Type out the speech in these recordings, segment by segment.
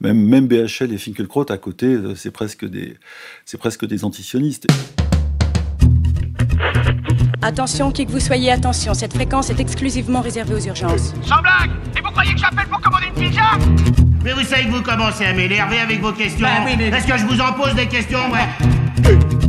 Même, même BHL et Finkelkraut à côté, c'est presque des, c'est presque des antisionistes. Attention, qui que vous soyez, attention, cette fréquence est exclusivement réservée aux urgences. Sans blague Et vous croyez que j'appelle pour commander une pizza? Mais vous savez que vous commencez à m'énerver avec vos questions. Bah Est-ce que je vous en pose des questions ouais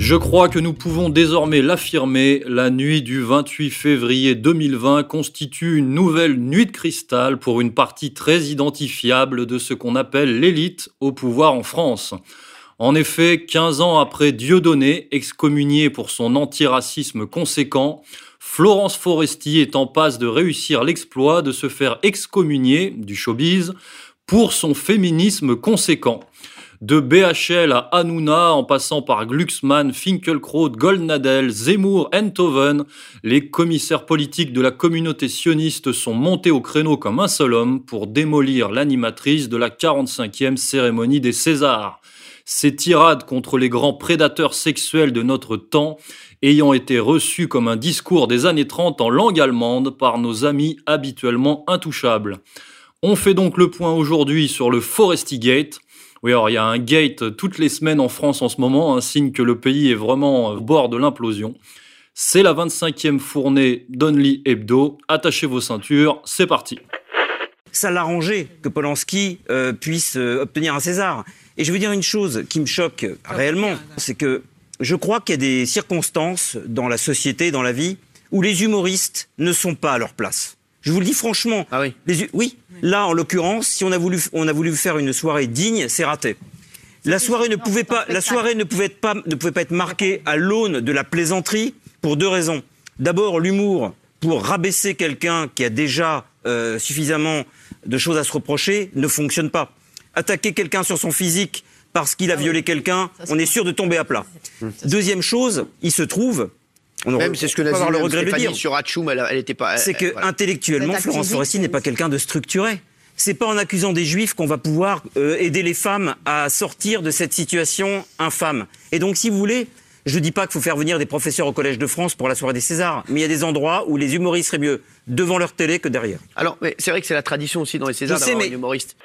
Je crois que nous pouvons désormais l'affirmer, la nuit du 28 février 2020 constitue une nouvelle nuit de cristal pour une partie très identifiable de ce qu'on appelle l'élite au pouvoir en France. En effet, 15 ans après Dieudonné, excommunié pour son antiracisme conséquent, Florence Foresti est en passe de réussir l'exploit de se faire excommunier du showbiz pour son féminisme conséquent. De BHL à Hanouna, en passant par Glucksmann, Finkelkraut, Goldnadel, Zemmour, Enthoven, les commissaires politiques de la communauté sioniste sont montés au créneau comme un seul homme pour démolir l'animatrice de la 45e cérémonie des Césars. Ces tirades contre les grands prédateurs sexuels de notre temps ayant été reçues comme un discours des années 30 en langue allemande par nos amis habituellement intouchables. On fait donc le point aujourd'hui sur le Forestigate. Oui, alors il y a un gate toutes les semaines en France en ce moment, un signe que le pays est vraiment au bord de l'implosion. C'est la 25e fournée d'Only Hebdo. Attachez vos ceintures, c'est parti. Ça l'arrangeait que Polanski euh, puisse euh, obtenir un César. Et je veux dire une chose qui me choque réellement, c'est que je crois qu'il y a des circonstances dans la société, dans la vie, où les humoristes ne sont pas à leur place. Je vous le dis franchement. Ah oui Les- oui. Là, en l'occurrence, si on a voulu, on a voulu faire une soirée digne, c'est raté. La soirée ne pouvait pas, la soirée ne pouvait être pas, ne pouvait pas être marquée à l'aune de la plaisanterie pour deux raisons. D'abord, l'humour pour rabaisser quelqu'un qui a déjà euh, suffisamment de choses à se reprocher ne fonctionne pas. Attaquer quelqu'un sur son physique parce qu'il a violé quelqu'un, on est sûr de tomber à plat. Deuxième chose, il se trouve, on Même c'est ce que peut l'a dit le regret de dire, sur Hachoum, elle, elle était pas. c'est que voilà. intellectuellement, Florence Foresti n'est pas quelqu'un de structuré. C'est pas en accusant des juifs qu'on va pouvoir euh, aider les femmes à sortir de cette situation infâme. Et donc, si vous voulez, je ne dis pas qu'il faut faire venir des professeurs au Collège de France pour la soirée des Césars, mais il y a des endroits où les humoristes seraient mieux devant leur télé que derrière. Alors, mais c'est vrai que c'est la tradition aussi dans les Césars d'avoir mais- un humoriste.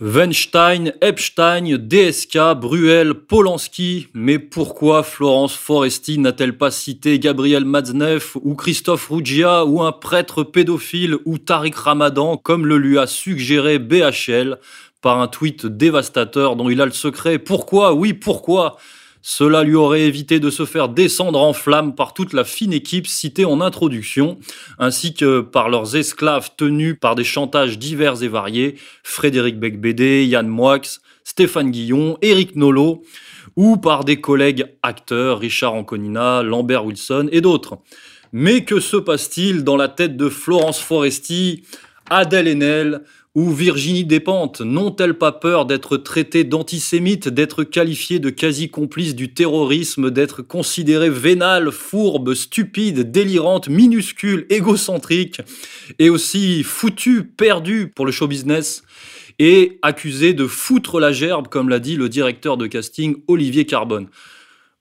Weinstein, Epstein, DSK, Bruel, Polanski. Mais pourquoi Florence Foresti n'a-t-elle pas cité Gabriel Matzneff ou Christophe Ruggia ou un prêtre pédophile ou Tariq Ramadan comme le lui a suggéré BHL par un tweet dévastateur dont il a le secret? Pourquoi? Oui, pourquoi? Cela lui aurait évité de se faire descendre en flammes par toute la fine équipe citée en introduction, ainsi que par leurs esclaves tenus par des chantages divers et variés, Frédéric Becbédé, Yann Moix, Stéphane Guillon, Éric Nolot, ou par des collègues acteurs, Richard Anconina, Lambert Wilson et d'autres. Mais que se passe-t-il dans la tête de Florence Foresti, Adèle Haenel ou Virginie Despentes N'ont-elles pas peur d'être traitées d'antisémites, d'être qualifiées de quasi-complices du terrorisme, d'être considérées vénales, fourbes, stupides, délirantes, minuscules, égocentriques et aussi foutues, perdues pour le show business et accusées de foutre la gerbe, comme l'a dit le directeur de casting Olivier Carbone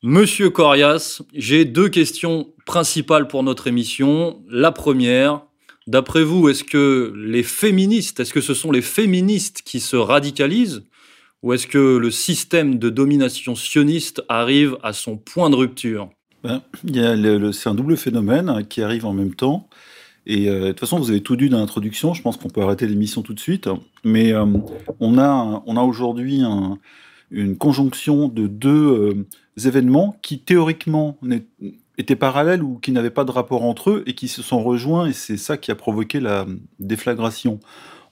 Monsieur Corias, j'ai deux questions principales pour notre émission. La première, d'après vous, est-ce que les féministes, est-ce que ce sont les féministes qui se radicalisent ou est-ce que le système de domination sioniste arrive à son point de rupture? Ben, c'est un double phénomène hein, qui arrive en même temps. Et euh, de toute façon, vous avez tout dit dans l'introduction. Je pense qu'on peut arrêter l'émission tout de suite. Mais euh, on a, on a aujourd'hui un- une conjonction de deux euh, événements qui théoriquement étaient parallèles ou qui n'avaient pas de rapport entre eux et qui se sont rejoints. Et c'est ça qui a provoqué la déflagration.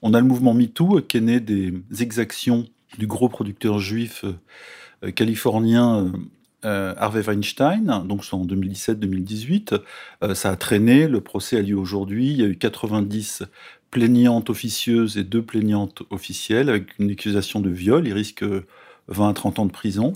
On a le mouvement MeToo euh, qui est né des exactions du gros producteur juif euh, euh, californien Harvey Weinstein, donc c'est en 2017-2018. Euh, ça a traîné, le procès a lieu aujourd'hui. Il y a eu 90 plaignantes officieuses et deux plaignantes officielles avec une accusation de viol. Il risque 20 à 30 ans de prison.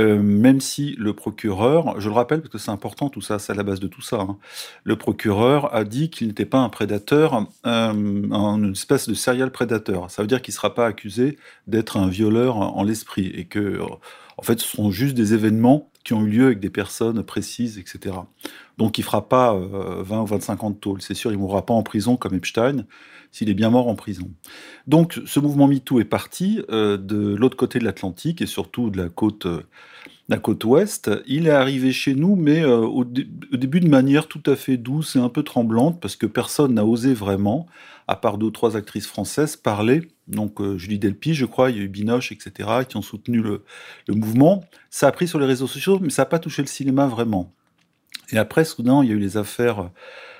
Euh, même si le procureur, je le rappelle parce que c'est important tout ça, c'est à la base de tout ça, hein, le procureur a dit qu'il n'était pas un prédateur, euh, une espèce de serial prédateur. Ça veut dire qu'il ne sera pas accusé d'être un violeur en l'esprit et que, en fait, ce sont juste des événements qui ont eu lieu avec des personnes précises, etc. Donc il fera pas 20 ou 25 ans de tôle, c'est sûr, il mourra pas en prison comme Epstein, s'il est bien mort en prison. Donc ce mouvement MeToo est parti de l'autre côté de l'Atlantique et surtout de la côte la côte ouest. Il est arrivé chez nous, mais euh, au, début de manière tout à fait douce et un peu tremblante, parce que personne n'a osé vraiment, à part deux ou trois actrices françaises, parler. Donc euh, Julie Delpy, je crois, il y a eu Binoche, etc., qui ont soutenu le, le mouvement. Ça a pris sur les réseaux sociaux, mais ça n'a pas touché le cinéma vraiment. Et après, soudain, il y a eu les affaires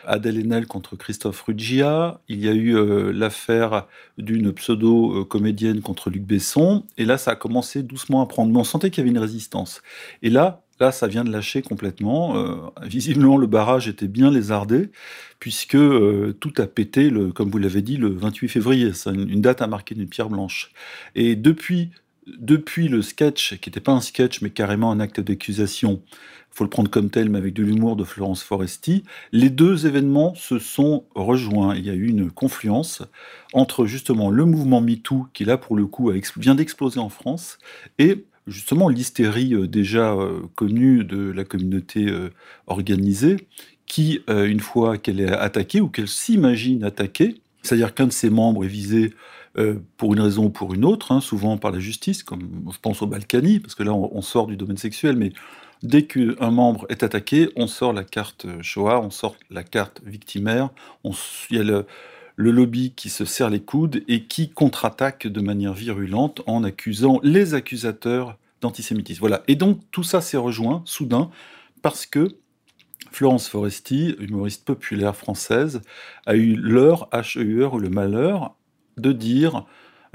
Adèle Haenel contre Christophe Ruggia. Il y a eu euh, l'affaire d'une pseudo-comédienne contre Luc Besson. Et là, ça a commencé doucement à prendre. Mais on sentait qu'il y avait une résistance. Et là, là, ça vient de lâcher complètement. Euh, visiblement, le barrage était bien lézardé, puisque euh, tout a pété, comme vous l'avez dit, le 28 février. C'est une, une, date à marquer d'une pierre blanche. Et depuis, depuis le sketch, qui n'était pas un sketch, mais carrément un acte d'accusation, faut le prendre comme tel, mais avec de l'humour de Florence Foresti, les deux événements se sont rejoints. Il y a eu une confluence entre justement le mouvement MeToo, qui là pour le coup vient d'exploser en France, et justement l'hystérie euh, déjà euh, connue de la communauté euh, organisée, qui, une fois qu'elle est attaquée ou qu'elle s'imagine attaquée, c'est-à-dire qu'un de ses membres est visé pour une raison ou pour une autre, hein, souvent par la justice, comme je pense au Balkany, parce que là on sort du domaine sexuel, mais Dès qu'un membre est attaqué, on sort la carte Shoah, on sort la carte victimaire, il y a le, lobby qui se serre les coudes et qui contre-attaque de manière virulente en accusant les accusateurs d'antisémitisme. Voilà. Et donc tout ça s'est rejoint soudain parce que Florence Foresti, humoriste populaire française, a eu l'heure, H-E-U-R, ou le malheur, de dire,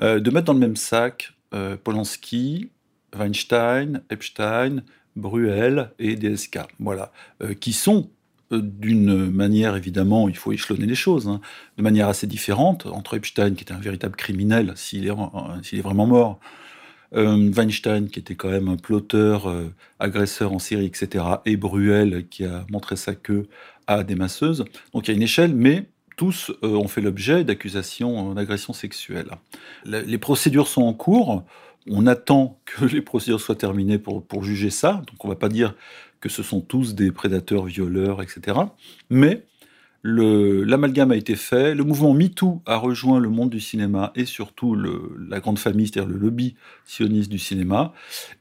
euh, de mettre dans le même sac euh, Polanski, Weinstein, Epstein, Bruel et DSK, voilà, euh, qui sont d'une manière, évidemment, il faut échelonner les choses, hein, de manière assez différente, entre Epstein, qui était un véritable criminel, s'il est, vraiment mort, euh, Weinstein, qui était quand même un ploteur, agresseur en série, etc., et Bruel, qui a montré sa queue à des masseuses. Donc il y a une échelle, mais tous ont fait l'objet d'accusations d'agression sexuelle. les procédures sont en cours. On attend que les procédures soient terminées pour, pour juger ça. Donc on ne va pas dire que ce sont tous des prédateurs, violeurs, etc. Mais l'amalgame a été fait, le mouvement MeToo a rejoint le monde du cinéma et surtout la grande famille, c'est-à-dire le lobby sioniste du cinéma,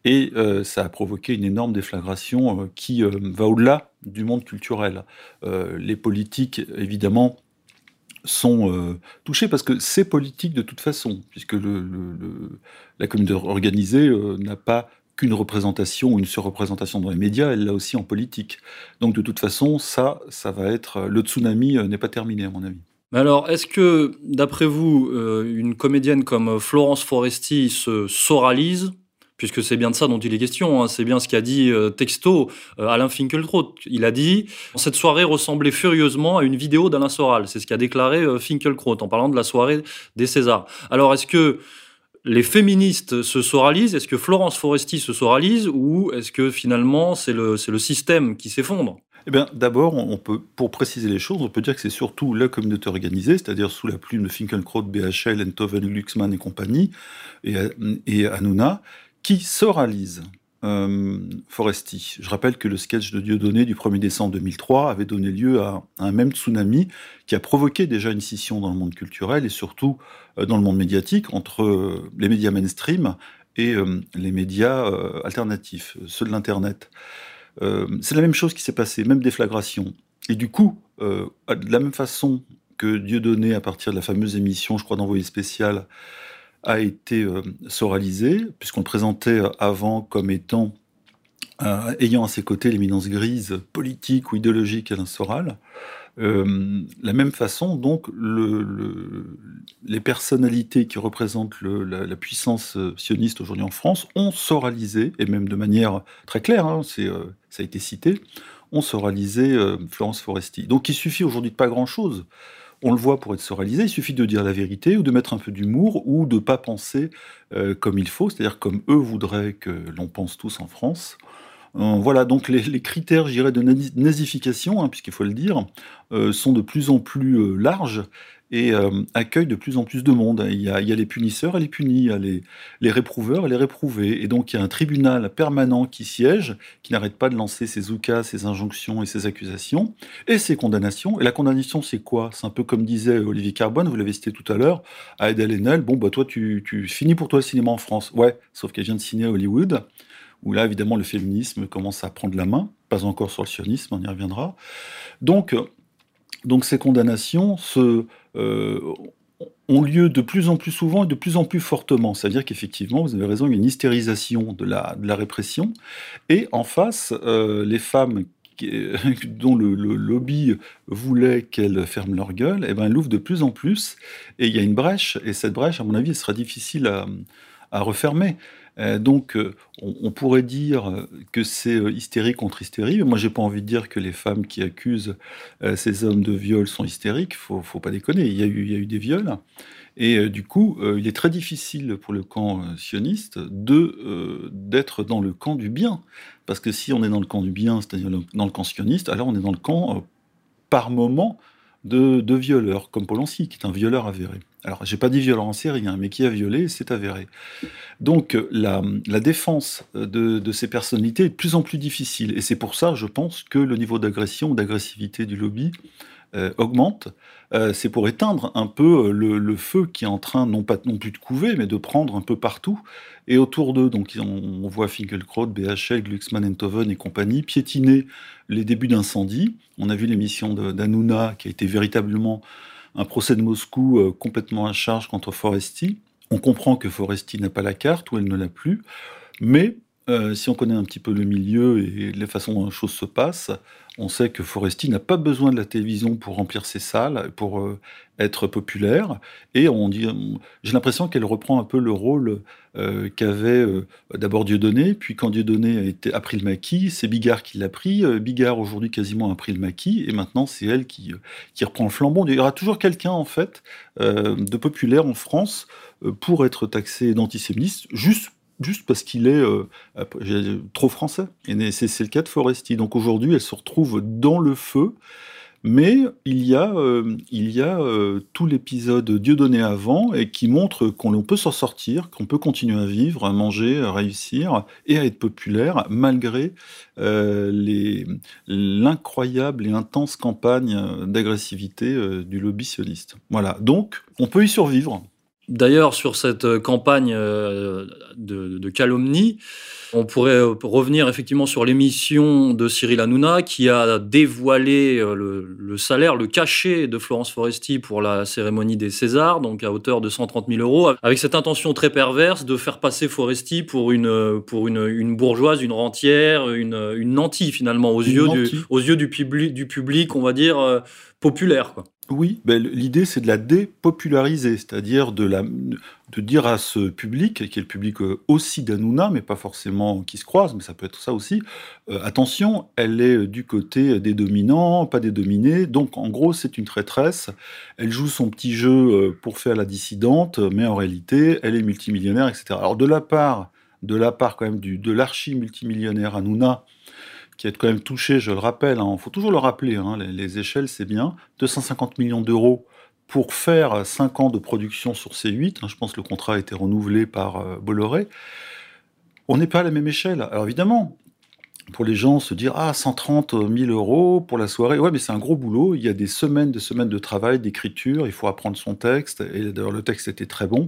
et euh, ça a provoqué une énorme déflagration euh, qui euh, va au-delà du monde culturel. les politiques, évidemment, sont euh, touchés parce que c'est politique de toute façon, puisque la communauté organisée euh, n'a pas qu'une représentation ou une surreprésentation dans les médias, elle l'a aussi en politique. Donc de toute façon, ça, ça va être le tsunami euh, n'est pas terminé à mon avis. Mais alors, est-ce que, d'après vous, une comédienne comme Florence Foresti se soralise? Puisque c'est bien de ça dont il est question. Hein. C'est bien ce qu'a dit euh, texto euh, Alain Finkielkraut. Il a dit cette soirée ressemblait furieusement à une vidéo d'Alain Soral. C'est ce qu'a déclaré euh, en parlant de la soirée des Césars. Alors, est-ce que les féministes se soralisent Est-ce que Florence Foresti se soralise Ou est-ce que finalement c'est le, le système qui s'effondre? Eh bien, d'abord, on peut, pour préciser les choses, on peut dire que c'est surtout la communauté organisée, c'est-à-dire sous la plume de Finkelkraut, BHL, Enthoven, Glucksmann et compagnie, et, et Hanouna, qui soralise euh, Foresti? Je rappelle que le sketch de Dieudonné du 1er décembre 2003 avait donné lieu à un même tsunami qui a provoqué déjà une scission dans le monde culturel et surtout euh, dans le monde médiatique entre euh, les médias mainstream et les médias alternatifs, ceux de l'Internet. c'est la même chose qui s'est passé, même déflagration. Et du coup, de la même façon que Dieudonné, à partir de la fameuse émission, je crois, d'envoyé spécial, a été euh, soralisé, puisqu'on le présentait euh, avant comme étant euh, ayant à ses côtés l'éminence grise politique ou idéologique Alain Soral. La même façon, donc, le, les personnalités qui représentent la, puissance sioniste aujourd'hui en France ont soralisé, et même de manière très claire, hein, c'est, ça a été cité, ont soralisé Florence Foresti. Donc il suffit aujourd'hui de pas grand-chose on le voit pour être soralisé, il suffit de dire la vérité ou de mettre un peu d'humour ou de pas penser euh, comme il faut, c'est-à-dire comme eux voudraient que l'on pense tous en France. Euh, voilà, donc les, critères, j'irais, de nazification, hein, puisqu'il faut le dire, euh, sont de plus en plus larges et euh, accueille de plus en plus de monde. Il y a, il y a les punisseurs et les punis, il y a les, les réprouveurs et les réprouvés. Et donc il y a un tribunal permanent qui siège, qui n'arrête pas de lancer ses oukas, ses injonctions et ses accusations, et ses condamnations. Et la condamnation, c'est quoi? C'est un peu comme disait Olivier Carbone, vous l'avez cité tout à l'heure, à Ed Lenel, bon, bah toi, tu, tu finis pour toi le cinéma en France. Ouais, sauf qu'elle vient de signer à Hollywood, où là, évidemment, le féminisme commence à prendre la main, pas encore sur le sionisme, on y reviendra. Donc, donc ces condamnations se, euh, ont lieu de plus en plus souvent et de plus en plus fortement. C'est-à-dire qu'effectivement, vous avez raison, il y a une hystérisation de la, répression. Et en face, euh, les femmes dont le, lobby voulait qu'elles ferment leur gueule, eh ben, elles l'ouvrent de plus en plus. Et il y a une brèche. Et cette brèche, à mon avis, sera difficile à refermer. Euh, donc, euh, on, pourrait dire euh, que c'est hystérie contre hystérie. Mais moi, j'ai pas envie de dire que les femmes qui accusent ces hommes de viol sont hystériques. Faut, faut pas déconner. Il y a eu, des viols. Et du coup, il est très difficile pour le camp sioniste de d'être dans le camp du bien, parce que si on est dans le camp du bien, c'est-à-dire dans le camp sioniste, alors on est dans le camp par moment de, violeurs, comme Polanski, qui est un violeur avéré. Alors, j'ai pas dit violeur en série, hein, mais qui a violé, c'est avéré. Donc, la, défense de, de ces personnalités est de plus en plus difficile. Et c'est pour ça, je pense, que le niveau d'agression d'agressivité du lobby euh, augmente. Euh, c'est pour éteindre un peu euh, le, feu qui est en train, non pas non plus de couver, mais de prendre un peu partout. Et autour d'eux, donc on, voit Finkelkraut, BHL, Glucksmann, Enthoven et compagnie piétiner les débuts d'incendie. On a vu l'émission d'Hanouna qui a été véritablement un procès de Moscou complètement à charge contre Foresti. On comprend que Foresti n'a pas la carte ou elle ne l'a plus, mais euh, si on connaît un petit peu le milieu et la façon dont les choses se passent, on sait que Foresti n'a pas besoin de la télévision pour remplir ses salles, pour euh, être populaire. Et on dit, on- j'ai l'impression qu'elle reprend un peu le rôle euh, qu'avait euh, d'abord Dieudonné, puis quand Dieudonné a, été, a pris le maquis, c'est Bigard qui l'a pris. Euh, Bigard aujourd'hui quasiment a pris le maquis, et maintenant c'est elle qui, euh, qui reprend le flambeau. Il y aura toujours quelqu'un en fait euh, de populaire en France euh, pour être taxé d'antisémiste, juste juste parce qu'il est euh, j'ai- trop français. Et c'est le cas de Foresti. Donc aujourd'hui, elle se retrouve dans le feu, mais il y a, euh, euh, tout l'épisode Dieudonné avant et qui montre qu'on peut s'en sortir, qu'on peut continuer à vivre, à manger, à réussir et à être populaire malgré euh, l'incroyable et intense campagne euh, d'agressivité euh, du lobby sioniste. Voilà. Donc, on peut y survivre. D'ailleurs, sur cette euh, campagne euh, de, de calomnie, on pourrait euh, revenir effectivement sur l'émission de Cyril Hanouna qui a dévoilé le, le salaire, le cachet de Florence Foresti pour la cérémonie des Césars, donc à hauteur de 130 000 euros, avec cette intention très perverse de faire passer Foresti pour une, pour une, une bourgeoise, une rentière, une, une nantie finalement aux Une yeux, nantie. du, aux yeux du, public, du public, on va dire, euh, populaire. Quoi. Oui, ben, l'idée c'est de la dépopulariser, c'est-à-dire de, dire à ce public, qui est le public euh, aussi d'Hanouna, mais pas forcément qui se croise, mais ça peut être ça aussi, euh, attention, elle est du côté des dominants, pas des dominés, donc en gros c'est une traîtresse, elle joue son petit jeu euh, pour faire la dissidente, mais en réalité elle est multimillionnaire, etc. Alors de la part, de la part quand même du, de l'archi-multimillionnaire Hanouna, qui est quand même touché, je le rappelle, il faut toujours le rappeler, hein, les, les échelles c'est bien, 250 millions d'euros pour faire 5 ans de production sur C8, hein, je pense que le contrat a été renouvelé par euh, Bolloré, on n'est pas à la même échelle. Alors évidemment, pour les gens se dire ah 130 000 euros pour la soirée, ouais mais c'est un gros boulot, il y a des semaines, des semaines de travail, d'écriture, il faut apprendre son texte, et d'ailleurs le texte était très bon.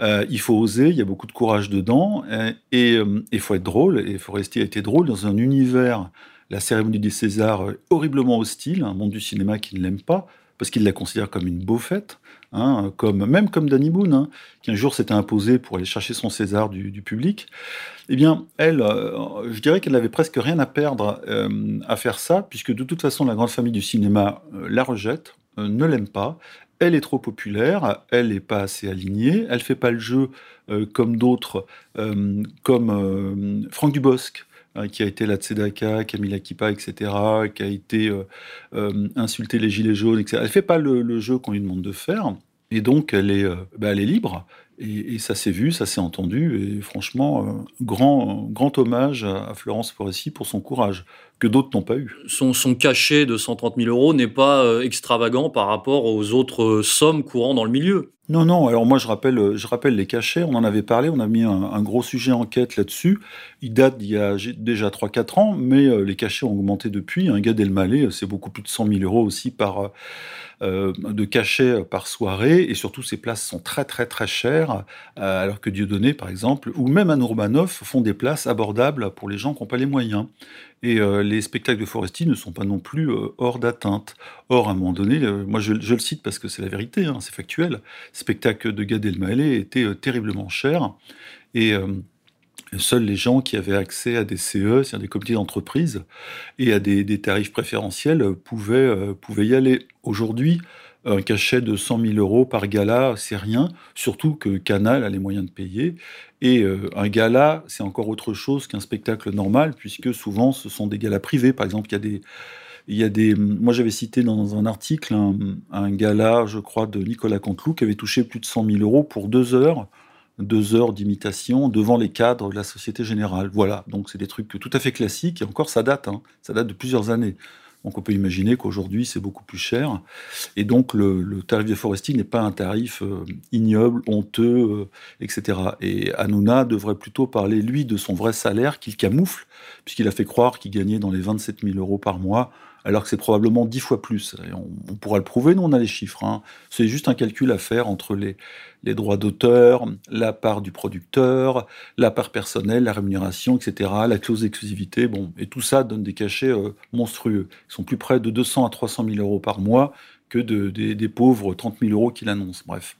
Euh, il faut oser, il y a beaucoup de courage dedans, euh, et euh, il faut être drôle, et Foresti a été drôle dans un univers, la cérémonie des Césars, euh, horriblement hostile, un monde du cinéma qui ne l'aime pas, parce qu'il la considère comme une beaufette, hein, comme, même comme Danny Boone, hein, qui un jour s'était imposé pour aller chercher son César du, public. Eh bien, elle, euh, je dirais qu'elle n'avait presque rien à perdre euh, à faire ça, puisque de toute façon, la grande famille du cinéma euh, la rejette, ne l'aime pas, elle est trop populaire, elle n'est pas assez alignée, elle fait pas le jeu comme d'autres, comme Franck Dubosc, qui a été la Tzedaka, Camilla Kipa, etc., qui a été euh, euh, insulté les gilets jaunes, etc. Elle fait pas le, jeu qu'on lui demande de faire, et donc elle est, euh, bah, elle est libre, Et, ça s'est vu, ça s'est entendu, et franchement, grand, grand hommage à, Florence Foresti pour son courage, que d'autres n'ont pas eu. Son, son, cachet de 130 000 euros n'est pas euh, extravagant par rapport aux autres euh, sommes courant dans le milieu. Non, non, alors moi je rappelle, je rappelle les cachets, on en avait parlé, on a mis un, gros sujet enquête là-dessus. Il date d'il y a déjà 3-4 ans, mais les cachets ont augmenté depuis. Un gars d'Elmalé, c'est beaucoup plus de 100 000 euros aussi par, euh, de cachets par soirée, et surtout ces places sont très très très chères, euh, alors que Dieudonné, par exemple, ou même Anne Urbanov font des places abordables pour les gens qui n'ont pas les moyens. Et euh, les spectacles de Foresti ne sont pas non plus hors d'atteinte. Or, à un moment donné, moi je, le cite parce que c'est la vérité, hein, c'est factuel, le spectacle de Gad Elmaleh était terriblement cher. Et Seuls les gens qui avaient accès à des CE, c'est-à-dire des comités d'entreprise, et à des, tarifs préférentiels euh, pouvaient y aller. Aujourd'hui, un cachet de 100 000 euros par gala, c'est rien, surtout que Canal a les moyens de payer. Et euh, un gala, c'est encore autre chose qu'un spectacle normal, puisque souvent ce sont des galas privés. Par exemple, il y a des, a moi j'avais cité dans un article un, un, gala, je crois, de Nicolas Canteloup qui avait touché plus de 100 000 euros pour deux heures deux heures d'imitation devant les cadres de la Société Générale. Voilà, donc c'est des trucs tout à fait classiques, et encore ça date, hein. ça date de plusieurs années. Donc on peut imaginer qu'aujourd'hui c'est beaucoup plus cher. Et donc le, tarif de Foresti n'est pas un tarif euh, ignoble, honteux, euh, etc. Et Hanouna devrait plutôt parler, lui, de son vrai salaire qu'il camoufle, puisqu'il a fait croire qu'il gagnait dans les 27 000 euros par mois alors que c'est probablement dix fois plus. on, pourra le prouver, nous on a les chiffres. Hein. C'est juste un calcul à faire entre les, droits d'auteur, la part du producteur, la part personnelle, la rémunération, etc., la clause d'exclusivité, bon, et tout ça donne des cachets euh, monstrueux. Ils sont plus près de 200 à 300 000 euros par mois que de, des, pauvres 30 000 euros qu'il annonce. Bref.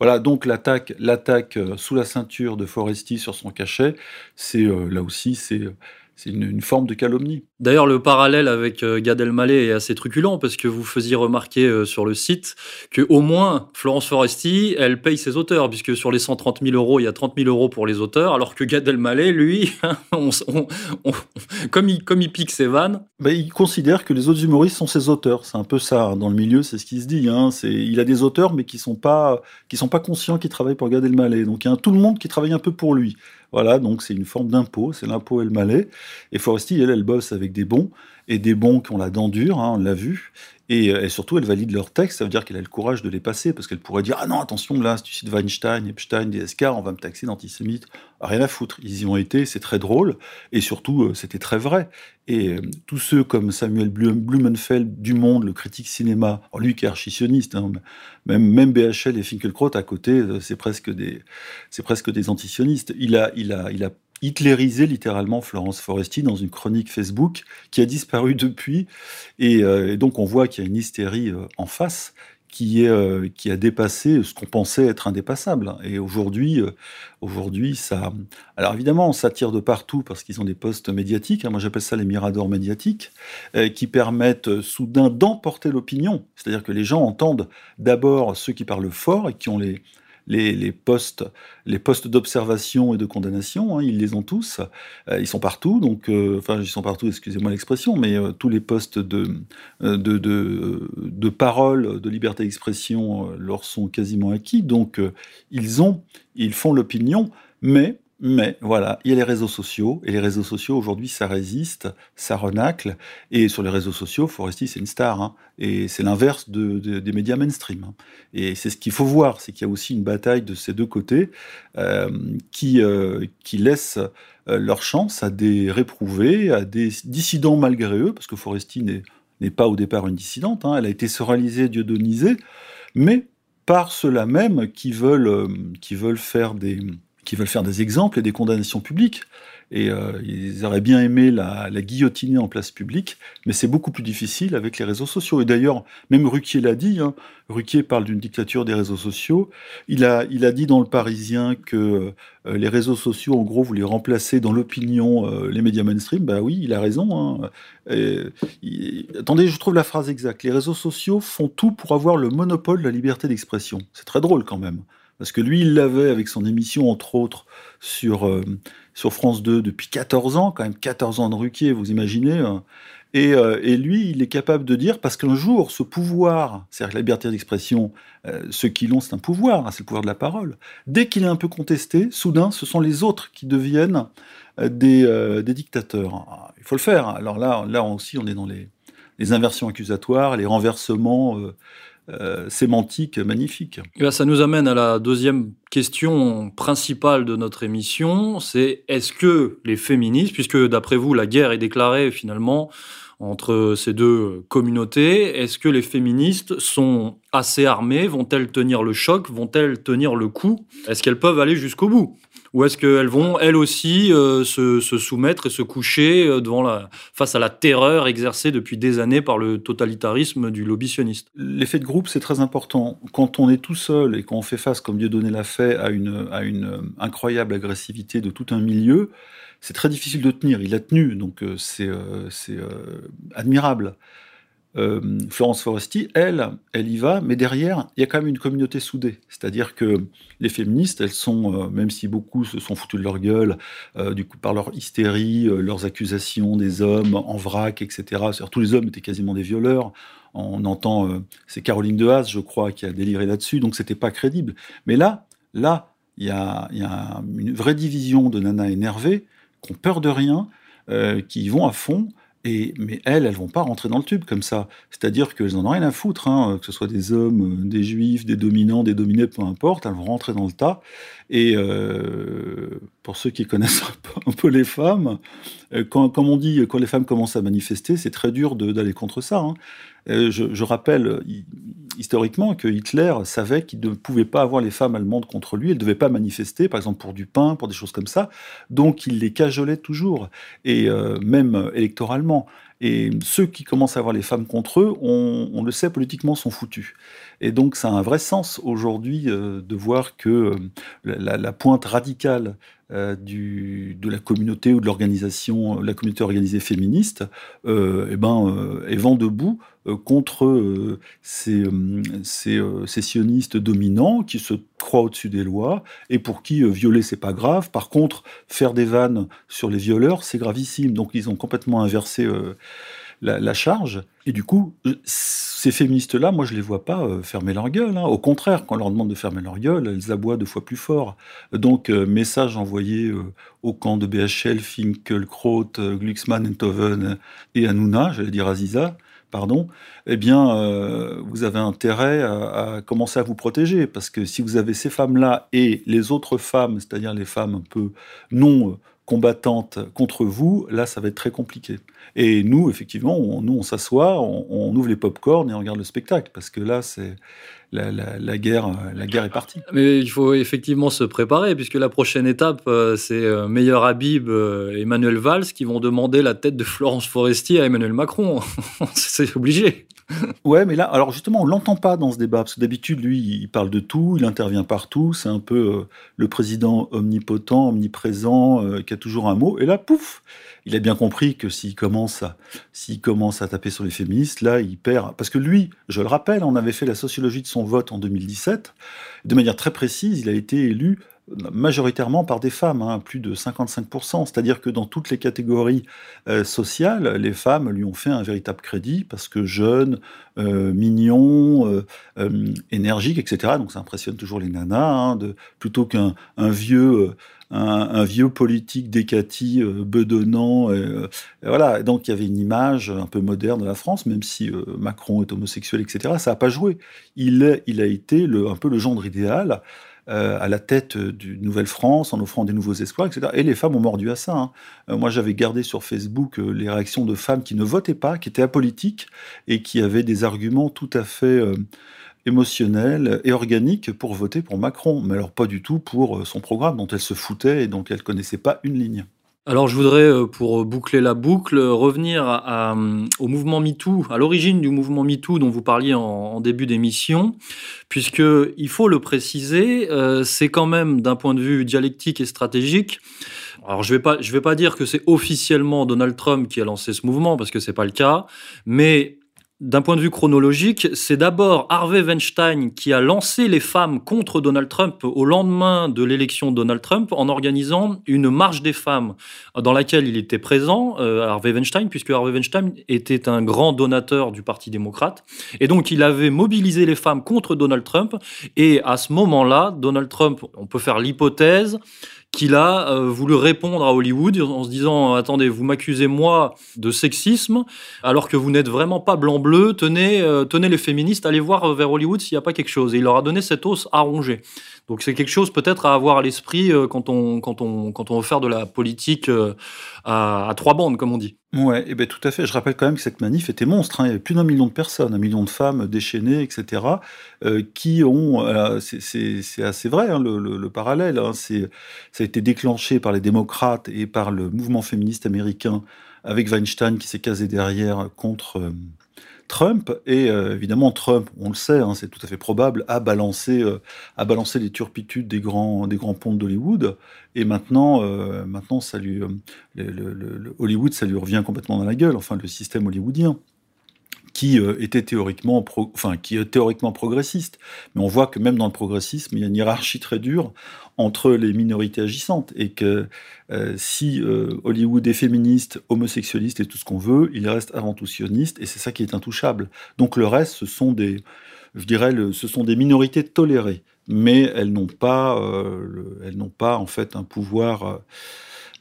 Voilà, donc l'attaque, l'attaque euh, sous la ceinture de Foresti sur son cachet, c'est euh, là aussi, c'est c'est une, forme de calomnie. D'ailleurs, le parallèle avec euh, Gad Elmaleh est assez truculent parce que vous faisiez remarquer euh, sur le site que au moins Florence Foresti, elle paye ses auteurs puisque sur les 130 000 euros, il y a 30 000 euros pour les auteurs, alors que Gad Elmaleh, lui, comme, il, comme il pique ses vannes, bah, il considère que les autres humoristes sont ses auteurs. C'est un peu ça hein. dans le milieu, c'est ce qui se dit. Hein. C'est, il a des auteurs mais qui sont pas qui sont pas conscients qu'ils travaillent pour Gad Elmaleh. Donc il y a tout le monde qui travaille un peu pour lui. Voilà, donc c'est une forme d'impôt, c'est l'impôt et le malais. Et Foresti, elle, elle bosse avec des bons, et des bons qui ont la dent dure, hein, on l'a vu. Euh, et, surtout, elle valide leurs textes, ça veut dire qu'elle a le courage de les passer, parce qu'elle pourrait dire Ah non, attention, là, si tu cites Weinstein, Epstein, DSK, on va me taxer d'antisémite. Rien à foutre. Ils y ont été, c'est très drôle, et surtout, euh, c'était très vrai. Et euh, tous ceux comme Samuel Blumenfeld du Monde, le critique cinéma, lui qui est archisioniste, hein, même, même BHL et Finkelkraut à côté, c'est presque des, c'est presque des antisionistes. Il a, il a, il a hitlérisé littéralement Florence Foresti dans une chronique Facebook qui a disparu depuis. Et, euh, donc on voit qu'il y a une hystérie euh, en face qui, est, euh, qui a dépassé ce qu'on pensait être indépassable. Et aujourd'hui, ça. Alors évidemment, ça tire de partout parce qu'ils ont des postes médiatiques. Hein. moi, j'appelle ça les miradors médiatiques, qui permettent soudain d'emporter l'opinion. C'est-à-dire que les gens entendent d'abord ceux qui parlent fort et qui ont les, les, postes, les postes d'observation et de condamnation, hein, ils les ont tous. Euh, ils sont partout, donc, euh, enfin, ils sont partout, excusez-moi l'expression, mais euh, tous les postes de, de, de, de, parole, de liberté d'expression leur sont quasiment acquis. Donc, ils ont, ils font l'opinion, mais mais voilà, il y a les réseaux sociaux, et les réseaux sociaux aujourd'hui, ça résiste, ça renacle. Et sur les réseaux sociaux, Foresti, c'est une star. Hein, et c'est l'inverse de, des médias mainstream. Hein. Et c'est ce qu'il faut voir, c'est qu'il y a aussi une bataille de ces deux côtés euh, qui, euh, qui laisse euh, leur chance à des réprouvés, à des dissidents malgré eux, parce que Foresti n'est pas au départ une dissidente, hein, elle a été soralisée, dieudonnisée, mais par ceux-là même qui veulent, qui veulent faire des qui veulent faire des exemples et des condamnations publiques. Et euh, ils auraient bien aimé la, guillotiner en place publique, mais c'est beaucoup plus difficile avec les réseaux sociaux. Et d'ailleurs, même Ruquier l'a dit, hein, Ruquier parle d'une dictature des réseaux sociaux. Il a, il a dit dans Le Parisien que euh, les réseaux sociaux, en gros, voulaient remplacer dans l'opinion euh, les médias mainstream. Bah oui, il a raison. Hein. attendez, je trouve la phrase exacte. Les réseaux sociaux font tout pour avoir le monopole de la liberté d'expression. C'est très drôle quand même. Parce que lui, il l'avait avec son émission, entre autres, sur, euh, sur France 2 depuis 14 ans, quand même 14 ans de Ruquier, vous imaginez. Hein. Et, euh, et lui, il est capable de dire, parce qu'un jour, ce pouvoir, c'est-à-dire la liberté d'expression, euh, ceux qui l'ont, c'est un pouvoir, hein, c'est le pouvoir de la parole. Dès qu'il est un peu contesté, soudain, ce sont les autres qui deviennent des, des dictateurs. Ah, Il faut le faire. Alors là, là aussi, on est dans les, les inversions accusatoires, les renversements euh, sémantiques magnifiques. Et ben, ça nous amène à la deuxième question principale de notre émission, c'est est-ce que les féministes, puisque d'après vous la guerre est déclarée finalement entre ces deux communautés, est-ce que les féministes sont assez armées? Vont-elles tenir le choc? Vont-elles tenir le coup? Est-ce qu'elles peuvent aller jusqu'au bout? Ou est-ce qu'elles vont, elles aussi, euh, se, soumettre et se coucher euh, devant la, face à la terreur exercée depuis des années par le totalitarisme du lobby sioniste L'effet de groupe, c'est très important. Quand on est tout seul et qu'on fait face, comme Dieudonné l'a fait, à une, à une incroyable agressivité de tout un milieu, c'est très difficile de tenir. Il a tenu, donc euh, c'est euh, euh, admirable. Euh, Florence Foresti, elle, elle y va, mais derrière, il y a quand même une communauté soudée. C'est-à-dire que les féministes, elles sont, euh, même si beaucoup se sont foutus de leur gueule, euh, du coup, par leur hystérie, leurs accusations des hommes en vrac, etc. Tous les hommes étaient quasiment des violeurs. On entend, c'est Caroline de Haas, je crois, qui a déliré là-dessus, donc c'était pas crédible. Mais là, là, il y a, une vraie division de nanas énervées, qui ont peur de rien, qui y vont à fond. Et, mais elles, elles vont pas rentrer dans le tube comme ça. C'est-à-dire qu'elles en ont rien à foutre, hein, que ce soit des hommes, des juifs, des dominants, des dominés, peu importe, elles vont rentrer dans le tas. Et euh, pour ceux qui connaissent un peu, les femmes, euh, quand, comme on dit, quand les femmes commencent à manifester, c'est très dur d'aller contre ça. Hein. Euh, je, je, rappelle historiquement que Hitler savait qu'il ne pouvait pas avoir les femmes allemandes contre lui, elles ne devaient pas manifester, par exemple pour du pain, pour des choses comme ça, donc il les cajolait toujours, et euh, même électoralement. Et ceux qui commencent à avoir les femmes contre eux, on, le sait, politiquement, sont foutus. Et donc, ça a un vrai sens aujourd'hui euh, de voir que euh, la, pointe radicale euh, de la communauté ou de l'organisation, la communauté organisée féministe, eh ben, est vent debout contre ces, ces, ces, sionistes dominants qui se croient au-dessus des lois et pour qui violer c'est pas grave. Par contre, faire des vannes sur les violeurs c'est gravissime. Donc ils ont complètement inversé la, charge. Et du coup, ces féministes-là, moi, je les vois pas euh, fermer leur gueule. Hein. Au contraire, quand on leur demande de fermer leur gueule, elles aboient deux fois plus fort. Donc, euh, message envoyé euh, au camp de BHL, Finkelkraut, Glucksmann, Enthoven et Hanouna, j'allais dire Aziza, pardon, eh bien, euh, vous avez intérêt à, commencer à vous protéger. Parce que si vous avez ces femmes-là et les autres femmes, c'est-à-dire les femmes un peu non combattantes contre vous, là, ça va être très compliqué. Et nous, effectivement, on, nous, on s'assoit, on, on, ouvre les pop-corn et on regarde le spectacle, parce que là, c'est la, la, la, guerre, la guerre est partie. Mais il faut effectivement se préparer, puisque la prochaine étape, c'est Meilleur Habib et Emmanuel Valls qui vont demander la tête de Florence Foresti à Emmanuel Macron. c'est obligé. Ouais, mais là, alors justement, on l'entend pas dans ce débat, parce que d'habitude, lui, il parle de tout, il intervient partout, c'est un peu euh, le président omnipotent, omniprésent, euh, qui a toujours un mot, et là, pouf, il a bien compris que s'il commence à, s'il taper sur les féministes, là, il perd, parce que lui, je le rappelle, on avait fait la sociologie de son vote en 2017, de manière très précise, il a été élu majoritairement par des femmes, hein, plus de 55%. C'est-à-dire que dans toutes les catégories euh, sociales, les femmes lui ont fait un véritable crédit parce que jeune, euh, mignon, euh, énergique, etc. Donc ça impressionne toujours les nanas, hein, plutôt qu'un un vieux... Politique décati, bedonnant. Voilà, donc il y avait une image un peu moderne de la France, même si Macron est homosexuel, etc. Ça n'a pas joué. Il, il a été un peu le gendre idéal euh, à la tête d'une nouvelle France en offrant des nouveaux espoirs, etc. Et les femmes ont mordu à ça. Hein. Euh, moi, j'avais gardé sur Facebook euh, les réactions de femmes qui ne votaient pas, qui étaient apolitiques et qui avaient des arguments tout à fait émotionnels et organiques pour voter pour Macron, mais alors pas du tout pour son programme dont elle se foutait et dont elle connaissait pas une ligne. Alors je voudrais, pour boucler la boucle, revenir à, au mouvement MeToo, à l'origine du mouvement MeToo dont vous parliez en, début d'émission, puisque il faut le préciser, euh, c'est quand même d'un point de vue dialectique et stratégique. Alors je vais pas, je vais pas dire que c'est officiellement Donald Trump qui a lancé ce mouvement parce que c'est pas le cas, mais d'un point de vue chronologique, c'est d'abord Harvey Weinstein qui a lancé les femmes contre Donald Trump au lendemain de l'élection de Donald Trump en organisant une marche des femmes dans laquelle il était présent, euh, Harvey Weinstein, puisque Harvey Weinstein était un grand donateur du Parti démocrate. Et donc il avait mobilisé les femmes contre Donald Trump. Et à ce moment-là, Donald Trump, on peut faire l'hypothèse qu'il a euh, voulu répondre à Hollywood en se disant attendez vous m'accusez moi de sexisme alors que vous n'êtes vraiment pas blanc bleu tenez euh, tenez les féministes allez voir euh, vers Hollywood s'il n'y a pas quelque chose. Et il leur a donné cette hausse à ronger donc c'est quelque chose peut-être à avoir à l'esprit quand on quand on quand on veut faire de la politique à, à trois bandes comme on dit Ouais, et eh ben tout à fait. Je rappelle quand même que cette manif était monstre. Hein. Il y avait plus d'un million de personnes, un million de femmes déchaînées, etc., euh, qui ont. Euh, c'est assez vrai hein, le, le, le, parallèle. Hein. Ça a été déclenché par les démocrates et par le mouvement féministe américain, avec Weinstein qui s'est casé derrière contre. Euh, Trump, et euh, évidemment Trump, on le sait, hein, c'est tout à fait probable, a balancé, euh, a balancé les turpitudes des grands, des grands ponts d'Hollywood, et maintenant, euh, maintenant ça lui, le, Hollywood, ça lui revient complètement dans la gueule, enfin le système hollywoodien qui était théoriquement, enfin qui est théoriquement progressiste, mais on voit que même dans le progressisme, il y a une hiérarchie très dure entre les minorités agissantes et que euh, si euh, Hollywood est féministe, homosexualiste et tout ce qu'on veut, il reste avant tout sioniste et c'est ça qui est intouchable. Donc le reste, ce sont des, je dirais, ce sont des minorités tolérées, mais elles n'ont pas, euh, le, elles n'ont pas en fait un pouvoir, euh,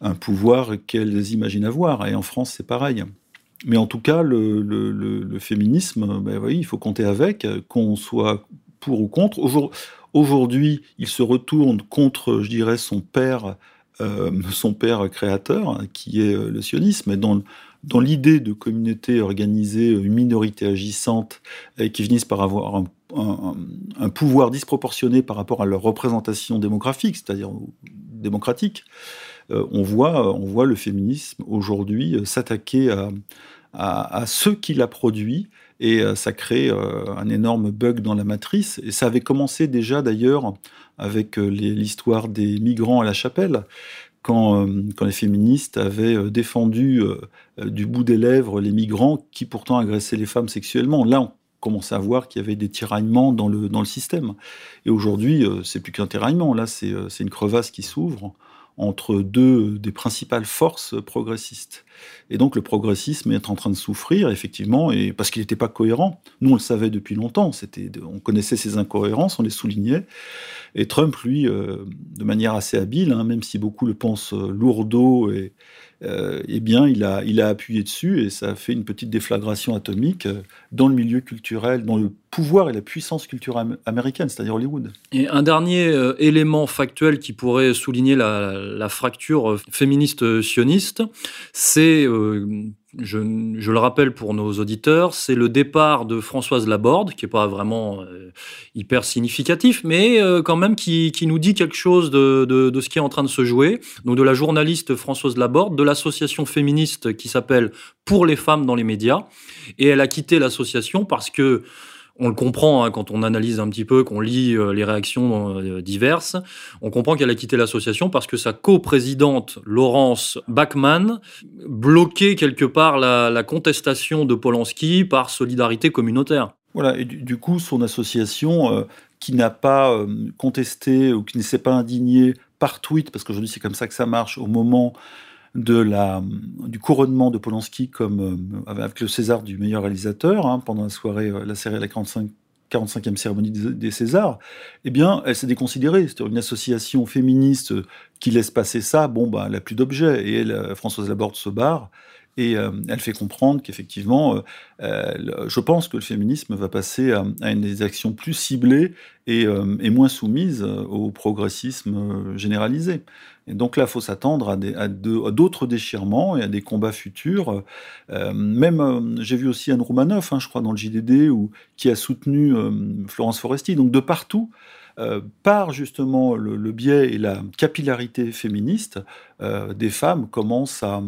un pouvoir qu'elles imaginent avoir. Et en France, c'est pareil. Mais en tout cas, le, féminisme, ben oui, il faut compter avec, qu'on soit pour ou contre. Aujourd'hui, il se retourne contre, je dirais, son père, euh, son père créateur, qui est euh, le sionisme, dans, l'idée de communauté organisée, une minorité agissante, et qui finissent par avoir un, pouvoir disproportionné par rapport à leur représentation démographique, c'est-à-dire démocratique, on, voit, on voit le féminisme aujourd'hui s'attaquer à, à, à ceux qui l'a produit et euh, ça crée euh, un énorme bug dans la matrice. Et ça avait commencé déjà d'ailleurs avec euh, l'histoire des migrants à la chapelle. Quand, quand, les féministes avaient défendu du bout des lèvres les migrants qui pourtant agressaient les femmes sexuellement. Là, on commençait à voir qu'il y avait des tiraillements dans le, dans le système. Et aujourd'hui, c'est plus qu'un tiraillement. Là, c'est une crevasse qui s'ouvre entre deux des principales forces progressistes. Et donc le progressisme est en train de souffrir, effectivement, parce qu'il n'était pas cohérent. Nous, on le savait depuis longtemps, on connaissait ses incohérences, on les soulignait. Et Trump, lui, euh, de manière assez habile, hein, même si beaucoup le pensent lourdeau et, euh, eh bien, il a, il a appuyé dessus et ça a fait une petite déflagration atomique euh, dans le milieu culturel, dans le pouvoir et la puissance culturelle américaine, c'est-à-dire Hollywood. Et un dernier euh, élément factuel qui pourrait souligner la, fracture féministe sioniste, c'est euh, je, je, le rappelle pour nos auditeurs, c'est le départ de Françoise Laborde, qui n'est pas vraiment euh, hyper significatif, mais euh, quand même qui, qui, nous dit quelque chose de, de, de, ce qui est en train de se jouer. Donc de la journaliste Françoise Laborde, de l'association féministe qui s'appelle Pour les femmes dans les médias. Et elle a quitté l'association parce que on le comprend hein, quand on analyse un petit peu, qu'on lit euh, les réactions euh, diverses. On comprend qu'elle a quitté l'association parce que sa coprésidente, Laurence Bachmann, bloquait quelque part la, contestation de Polanski par solidarité communautaire. Voilà, et du, coup, son association, euh, qui n'a pas euh, contesté ou qui ne s'est pas indignée par tweet, parce qu'aujourd'hui c'est comme ça que ça marche, au moment de la, du couronnement de Polanski comme, euh, avec le César du meilleur réalisateur, hein, pendant la soirée, euh, la série la 45, 45e cérémonie des, Césars, eh bien, elle s'est déconsidérée. C'est une association féministe qui laisse passer ça, bon, bah, elle n'a plus d'objet. Et elle, Françoise Laborde se barre. Et euh, elle fait comprendre qu'effectivement, euh, je pense que le féminisme va passer à, à des actions plus ciblées et, euh, moins soumises au progressisme généralisé. Et donc là, il faut s'attendre à, d'autres déchirements et à des combats futurs. Euh, même, euh, j'ai vu aussi Anne Roumanoff, hein, je crois, dans le JDD, qui a soutenu euh, Florence Foresti. Donc de partout, euh, par justement le, biais et la capillarité féministe, euh, des femmes commencent à...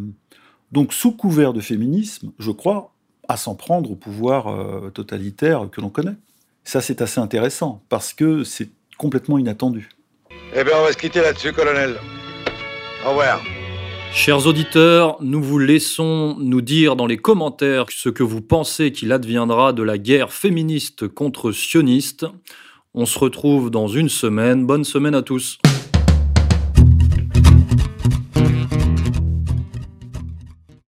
Donc sous couvert de féminisme, je crois, à s'en prendre au pouvoir euh, totalitaire que l'on connaît. Ça, c'est assez intéressant, parce que c'est complètement inattendu. Eh bien, on va se quitter là-dessus, colonel. Au revoir. Chers auditeurs, nous vous laissons nous dire dans les commentaires ce que vous pensez qu'il adviendra de la guerre féministe contre sionistes. On se retrouve dans une semaine. Bonne semaine à tous.